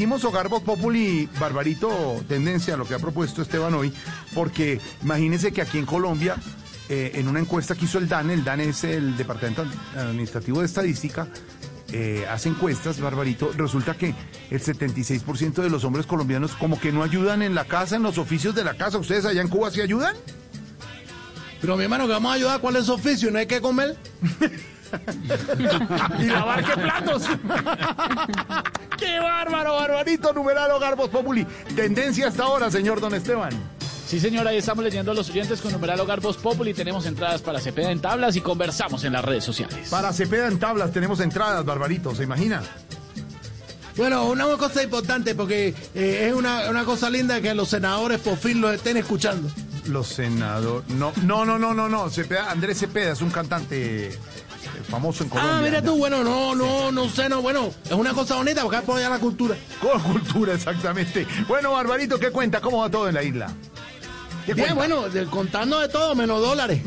hicimos Hogar Voz Populi, Barbarito, tendencia a lo que ha propuesto Esteban hoy, porque imagínense que aquí en Colombia, eh, en una encuesta que hizo el DANE, el DANE es el Departamento Administrativo de Estadística, eh, hace encuestas, Barbarito, resulta que el 76% de los hombres colombianos como que no ayudan en la casa, en los oficios de la casa. ¿Ustedes allá en Cuba sí ayudan? Pero mi hermano, que vamos a ayudar, ¿cuál es su oficio? ¿No hay que comer? y lavar qué platos. ¡Qué bárbaro, barbarito! Numeral Garbos Populi. Tendencia hasta ahora, señor Don Esteban. Sí, señora, ahí estamos leyendo a los oyentes con numeral Hogar Voz Populi. Tenemos entradas para Cepeda en tablas y conversamos en las redes sociales. Para Cepeda en tablas tenemos entradas, Barbarito, ¿se imagina? Bueno, una cosa importante porque eh, es una, una, cosa linda que los senadores por fin lo estén escuchando. Los senadores. No, no, no, no, no, no. Cepeda, Andrés Cepeda es un cantante famoso en Colombia. Ah, mira tú, bueno, no, no, no sé, no, bueno, es una cosa bonita porque apoya la cultura. Con cultura, exactamente. Bueno, Barbarito, ¿qué cuenta? ¿Cómo va todo en la isla? Bien, bueno, contando de todo, menos dólares.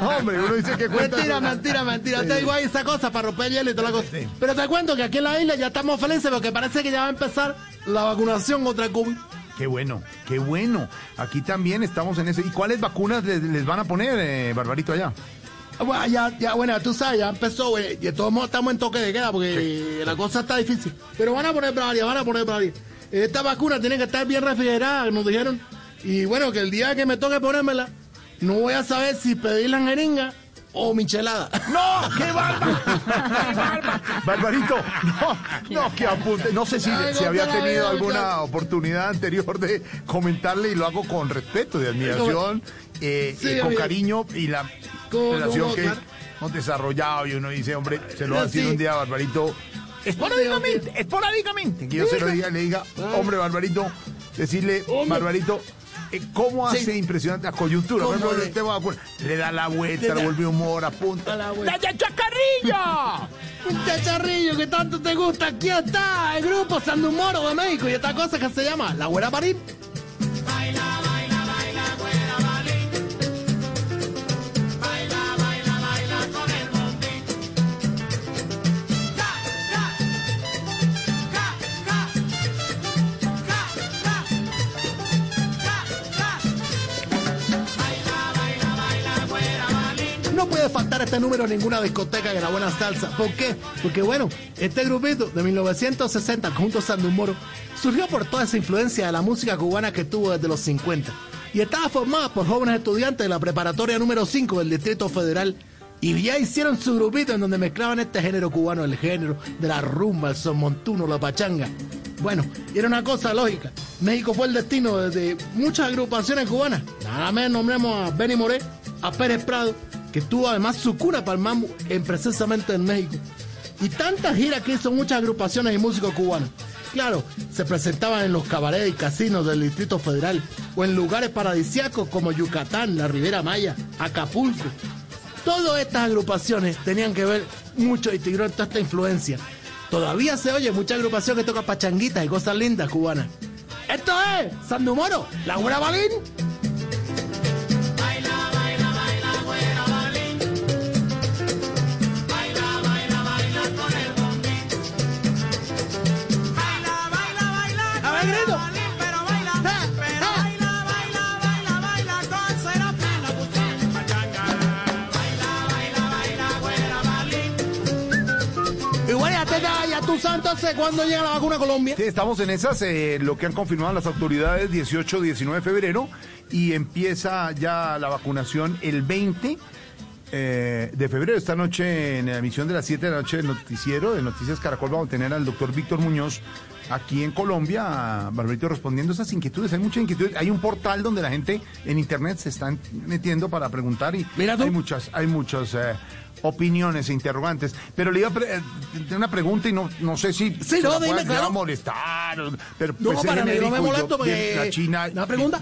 Hombre, uno dice que cuenta. Mentira, mentira, mentira. Te digo ahí esa cosa para romper el hielo y toda la cosa. Pero te cuento que aquí en la isla ya estamos felices porque parece que ya va a empezar la vacunación contra el COVID. Qué bueno, qué bueno. Aquí también estamos en eso. ¿Y cuáles vacunas les, van a poner, eh, Barbarito, allá? Bueno, ya, ya, bueno, tú sabes, ya empezó, güey. Y de todos modos estamos en toque de queda porque la cosa está difícil. Pero van a poner varias, van a poner varias. Esta vacuna tiene que estar bien refrigerada, nos dijeron. Y bueno, que el día que me toque ponérmela, no voy a saber si pedir la jeringa o michelada. ¡No! ¡Qué bárbaro! Barbarito, no, no, que apunte. No sé si, si había tenido alguna oportunidad anterior de comentarle y lo hago con respeto, de admiración, eh, y con cariño y la relación que hemos desarrollado. Y uno dice, hombre, se lo va a decir un día, Barbarito Esporádicamente, esporádicamente. Que yo se lo diga, le diga, hombre, Barbarito, decirle, Barbarito, eh, ¿Cómo hace impresionante la coyuntura? le da la vuelta, le vuelve humor, apunta. ¡La chacharrillo! ¡Un chacharrillo que tanto te gusta! Aquí está el grupo Sandumoro de México y esta cosa que se llama La Güera Marín. Puede faltar este número en ninguna discoteca de la buena salsa. ¿Por qué? Porque bueno, este grupito de 1960 junto a Sandu Moro surgió por toda esa influencia de la música cubana que tuvo desde los 50 y estaba formada por jóvenes estudiantes de la preparatoria número 5 del Distrito Federal y ya hicieron su grupito en donde mezclaban este género cubano, el género de la rumba, el son montuno, la pachanga. Bueno, era una cosa lógica. México fue el destino de muchas agrupaciones cubanas. Nada menos nombremos a Benny Moré, a Pérez Prado, que tuvo además su el mambo en, precisamente en México. Y tantas giras que hizo muchas agrupaciones y músicos cubanos. Claro, se presentaban en los cabarets y casinos del Distrito Federal o en lugares paradisíacos como Yucatán, la Ribera Maya, Acapulco. Todas estas agrupaciones tenían que ver mucho y tuvieron toda esta influencia. Todavía se oye mucha agrupación que toca pachanguitas y cosas lindas cubanas. Esto es Sandumoro, la buena balín. Entonces cuándo llega la vacuna Colombia? Sí, estamos en esas, eh, lo que han confirmado las autoridades, 18, 19 de febrero, y empieza ya la vacunación el 20 eh, de febrero. Esta noche, en la emisión de las 7 de la noche del noticiero de Noticias Caracol, vamos a tener al doctor Víctor Muñoz aquí en Colombia, Barbarito, respondiendo esas inquietudes. Hay muchas inquietudes. Hay un portal donde la gente en internet se está metiendo para preguntar y hay muchas, hay muchas eh, opiniones e interrogantes. Pero le iba a eh, una pregunta y no, no sé si sí, no, dime, va a molestar. Pero no, pues, para mí no me molesto porque la China. ¿La pregunta?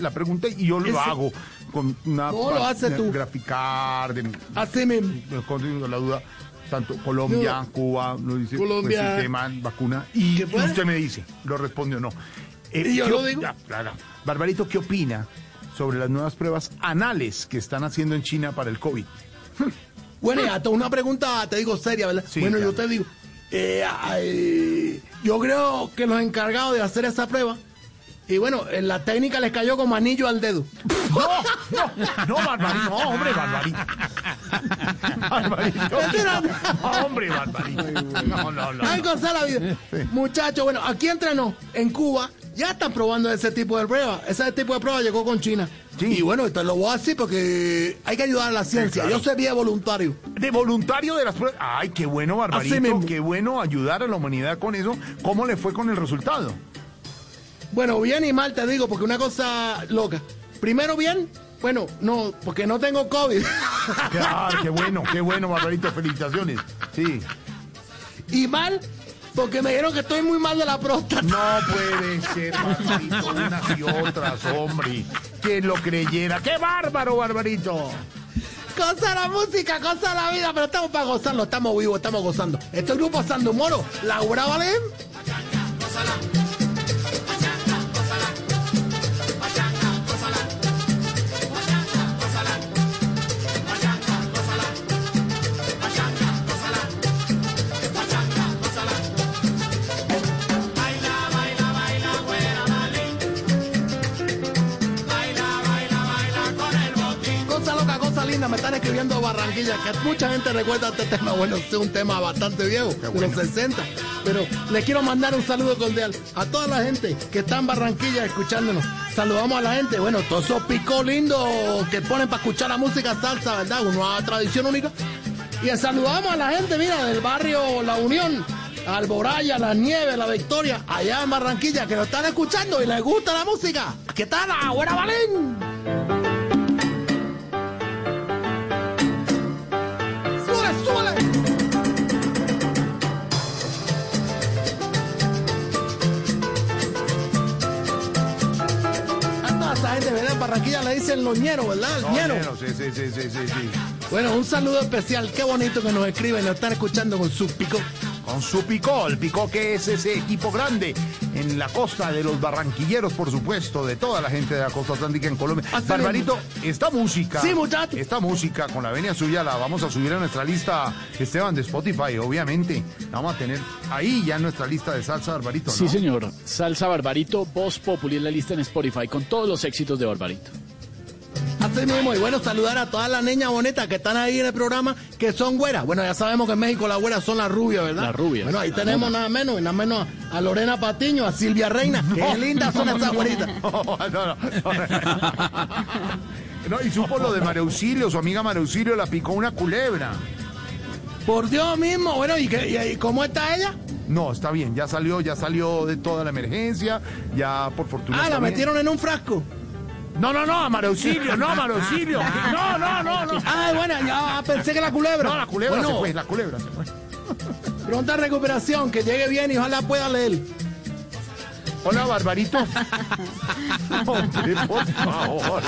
La, pregunta y yo lo hago con una. No lo hace tú. Graficar. De, mismo. Con la duda tanto Colombia, Cuba, lo dice, pues, Colombia, tema, vacuna, y usted me dice, lo responde o no. Eh, yo lo digo. Barbarito, ¿qué opina sobre las nuevas pruebas anales que están haciendo en China para el COVID? Bueno, hasta una pregunta, te digo seria, ¿verdad? bueno, yo te digo, eh, ay, yo creo que los encargados de hacer esa prueba, y bueno, en la técnica les cayó como anillo al dedo. No, no, no, Barbarito, no, hombre, Barbarito. Barbarito. No, hombre, Barbarito. No, no, no. Ay, cosa la vida. Muchachos, bueno, aquí entrenó, en Cuba, ya están probando ese tipo de prueba. Ese tipo de prueba llegó con China. Sí. Y bueno, te lo voy a decir porque hay que ayudar a la ciencia. claro. Yo sería voluntario. De voluntario de las pruebas. Ay, qué bueno, Barbarito. Qué bueno ayudar a la humanidad con eso. ¿Cómo le fue con el resultado? Bueno, bien y mal te digo, porque una cosa loca. Primero bien, bueno, no, porque no tengo COVID. Claro, qué bueno, qué bueno, Barbarito. Felicitaciones. Sí. y mal, porque me dijeron que estoy muy mal de la próstata. No puede ser, Barbarito, unas y otras, hombre. ¿Quién lo creyera? ¡Qué bárbaro, Barbarito! Cosa la música, cosa la vida, pero estamos para gozarlo, estamos vivos, estamos gozando. Este grupo Sando Moro, Laura Valen. Linda, me están escribiendo Barranquilla, que mucha gente recuerda este tema. Bueno, es un tema bastante viejo, de los 60. Pero le quiero mandar un saludo cordial a toda la gente que está en Barranquilla escuchándonos. Saludamos a la gente, bueno, todos esos picos lindos que ponen para escuchar la música salsa, ¿verdad? Una tradición única. Y saludamos a la gente, mira, del barrio La Unión. Alboraya, La Nieve, La Victoria, allá en Barranquilla, que nos están escuchando y les gusta la música. ¿Qué tal? ¡Buena Valén! Barranquilla le dicen loñero, ¿verdad? El No, ñero. ñero, sí, sí, sí, sí, sí. Bueno, un saludo especial. Qué bonito que nos escriben nos están escuchando con su pico. Con su picó, el picó que es ese equipo grande en la costa de los barranquilleros, por supuesto, de toda la gente de la costa atlántica en Colombia. Barbarito, esta música, Sí, muchacho. esta música con la venia suya la vamos a subir a nuestra lista, Esteban, de Spotify, obviamente. La vamos a tener ahí ya en nuestra lista de salsa, Barbarito, ¿no? Sí, señor. Salsa Barbarito, Voz Populi en la lista en Spotify con todos los éxitos de Barbarito. Así mismo, y bueno, saludar a todas las niñas bonitas que están ahí en el programa, que son güeras. Bueno, ya sabemos que en México las güeras son las rubias, ¿verdad? Las rubias. Bueno, ahí tenemos nada menos, y nada menos a Lorena Patiño, a Silvia Reina. Qué lindas son esas güeritas. No, no, no. No, y supo lo de Mareusilio, su amiga Mareusilio la picó una culebra. Por Dios mismo, bueno, ¿y, qué- y- cómo está ella? No, está bien, ya salió, ya salió de toda la emergencia, ya por fortuna. Ah, la bien. metieron en un frasco. No, no, no, a Mareusilio, no, a Mareusilio. No, no, no, no. Ah, bueno, ya pensé que la culebra. No, la culebra Bueno, se fue, la culebra se fue. Pronta recuperación, que llegue bien y ojalá pueda leer. Hola, Barbarito. Hombre, por favor.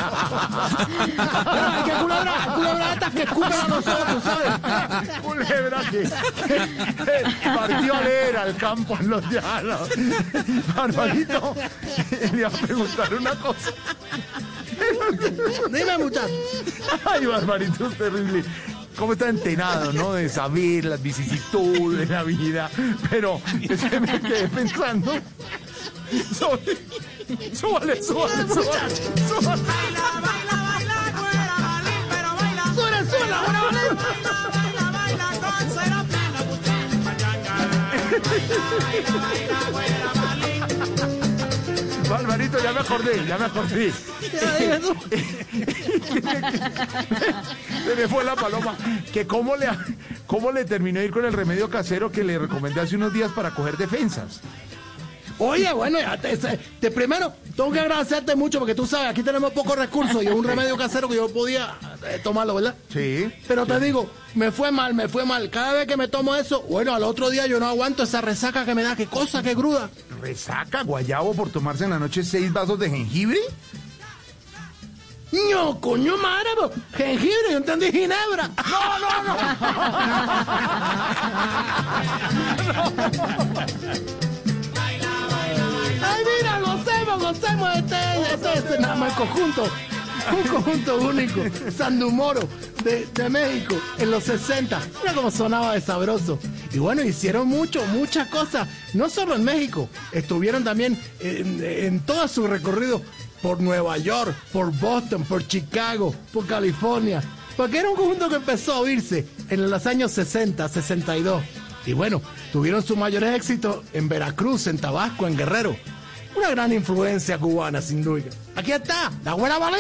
Qué culebra, culebra estas que escupen a nosotros, ¿sabes? Culebra que, que partió a leer al campo en los llanos. Barbarito, le iba a preguntar una cosa. Dime, muchacho. Ay, Barbarito, es terrible. ¿Cómo está entenado, no? De saber las vicisitudes de la vida. Pero es que me quedé pensando. Sobre... Súbale, súbale, súbale. súbale. Suena, suena, buena, buena. Barbarito, ya me acordé, ya me acordé. Se me fue la paloma. Que cómo le, cómo le terminó de ir con el remedio casero que le recomendé hace unos días para coger defensas. Oye, bueno, ya te, te- primero tengo que agradecerte mucho porque tú sabes, aquí tenemos pocos recursos y es un remedio casero que yo podía eh, tomarlo, ¿verdad? Sí. Pero te digo, me fue mal, me fue mal. Cada vez que me tomo eso, bueno, al otro día yo no aguanto esa resaca que me da. Qué cosa, qué gruda. ¿Resaca guayabo por tomarse en la noche seis vasos de jengibre? No, coño po. jengibre, yo entendí ginebra. No, no, no. Ay, mira, gocemos, gocemos este, este, este, más el conjunto. Un conjunto único, Sandumoro, de, de México, en los 60. Mira cómo sonaba de sabroso. Y bueno, hicieron mucho, muchas cosas, no solo en México, estuvieron también en, en todo su recorrido por Nueva York, por Boston, por Chicago, por California. Porque era un conjunto que empezó a oírse en los años 60, 62. Y bueno, tuvieron sus mayores éxitos en Veracruz, en Tabasco, en Guerrero. Una gran influencia cubana, sin duda. Aquí está, la buena Balín.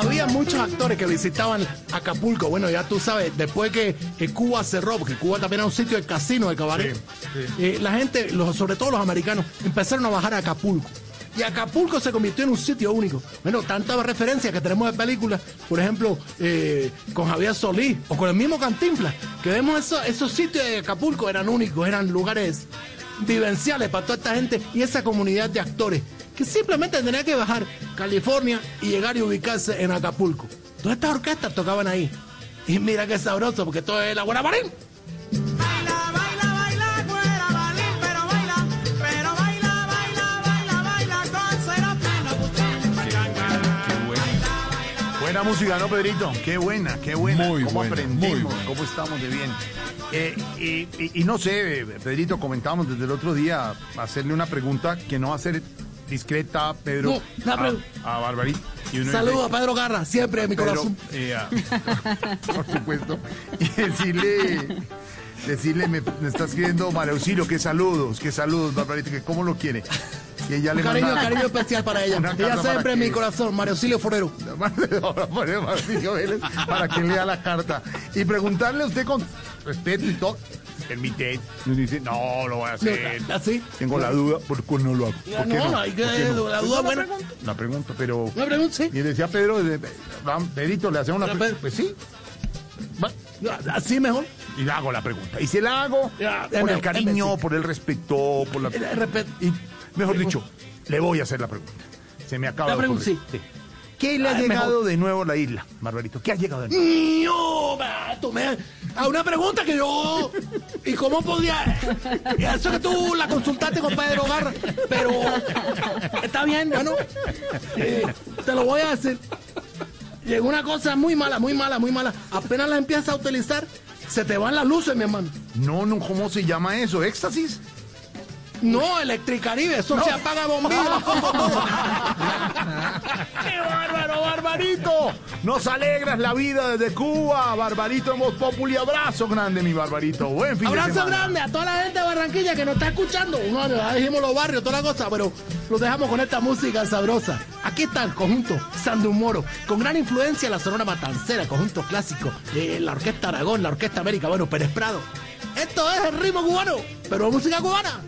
Había muchos actores que visitaban Acapulco. Bueno, ya tú sabes, después que, que Cuba cerró, porque Cuba también era un sitio de casino, de cabaret, eh, la gente, los, sobre todo los americanos, empezaron a bajar a Acapulco. Y Acapulco se convirtió en un sitio único. Bueno, tantas referencias que tenemos de películas, por ejemplo, eh, con Javier Solís o con el mismo Cantinflas, que vemos esos, esos sitios de Acapulco eran únicos, eran lugares vivenciales para toda esta gente y esa comunidad de actores que simplemente tenía que bajar California y llegar y ubicarse en Acapulco. Todas estas orquestas tocaban ahí. Y mira qué sabroso, porque todo es la buena marín. Buena música, ¿no, Pedrito? Qué buena, qué buena. Muy ¿Cómo buena, aprendimos? muy buena. ¿Cómo estamos de bien? Eh, y, y- y no sé, Pedrito, comentábamos desde el otro día hacerle una pregunta que no va a ser discreta, Pedro, No, la a, a uno Saludos a Pedro Garra, siempre en mi Pedro, corazón. eh, a- por supuesto. Y decirle, decirle, me, me está escribiendo María Auxilio, qué saludos, qué saludos, Barbarito, que cómo lo quiere. Y ella le Cariño, manda- cariño especial para ella. Una Ella siempre en mi corazón, Mario Auxilio Forero. Silvio Vélez para que lea la carta y preguntarle a usted con respeto y todo. Permite. Y dice, no, lo voy a hacer. ¿así? Tengo la duda, ¿por qué no lo hago? ¿Por qué No, hay que- ¿Por qué no? la Pues duda buena. La pregunta, pero. Una pregunta, sí. Y decía Pedro, Pedrito, le hacemos una pregunta. Pedro- Pues sí. Va, Así mejor. Y le hago la pregunta. Y se la hago Ya, por el cariño, por el respeto, por la. El respeto. Y, mejor dicho, le voy a hacer la pregunta. Se me acaba La de pregunta, sí. ¿Qué le ha Ah, llegado mejor. de nuevo a la isla, Barbarito? ¿Qué ha llegado de nuevo? No, me- a una pregunta que yo. ¿Y cómo podía.? Eso que tú la consultaste con Pedro Garra, pero. Está bien, bueno. eh, te lo voy a decir. Llegó una cosa muy mala, muy mala, muy mala. Apenas la empiezas a utilizar, se te van las luces, mi hermano. No, no, ¿cómo se llama eso? ¿Éxtasis? No, Electricaribe, eso se apaga bombilla. ¡Qué bárbaro, Barbarito! Nos alegras la vida desde Cuba, Barbarito en Voz Populi. Abrazo grande, mi Barbarito. Buen fin de Abrazo semana. grande a toda la gente de Barranquilla que nos está escuchando. No, ya dijimos los barrios, toda la cosa, pero los dejamos con esta música sabrosa. Aquí está el conjunto Sandumoro, con gran influencia en la Sonora Matancera, conjunto clásico, de la Orquesta Aragón, la Orquesta América, bueno, Pérez Prado. Esto es el ritmo cubano, pero música cubana.